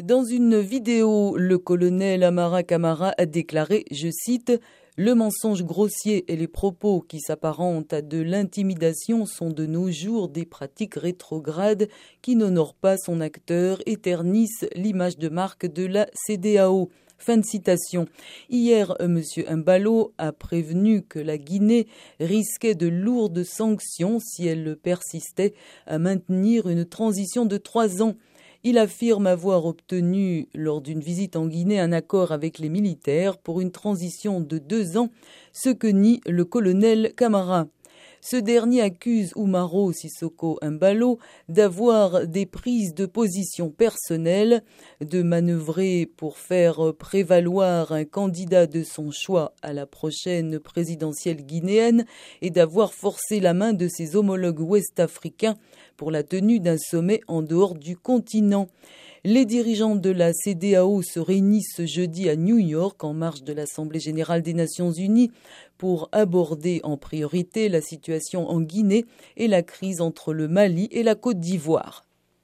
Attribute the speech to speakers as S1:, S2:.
S1: Dans une vidéo, le colonel Amara Kamara a déclaré, je cite, le mensonge grossier et les propos qui s'apparentent à de l'intimidation sont de nos jours des pratiques rétrogrades qui n'honorent pas son acteur et ternissent l'image de marque de la CDAO. Fin de citation. Hier, M. Mbalo a prévenu que la Guinée risquait de lourdes sanctions si elle persistait à maintenir une transition de trois ans. Il affirme avoir obtenu, lors d'une visite en Guinée, un accord avec les militaires pour une transition de deux ans, ce que nie le colonel Camara. Ce dernier accuse Umaro Sissoko Mbalo d'avoir des prises de position personnelles, de manœuvrer pour faire prévaloir un candidat de son choix à la prochaine présidentielle guinéenne et d'avoir forcé la main de ses homologues ouest-africains pour la tenue d'un sommet en dehors du continent. Les dirigeants de la CDAO se réunissent ce jeudi à New York en marge de l'Assemblée générale des Nations unies pour aborder en priorité la situation en Guinée et la crise entre le Mali et la Côte d'Ivoire.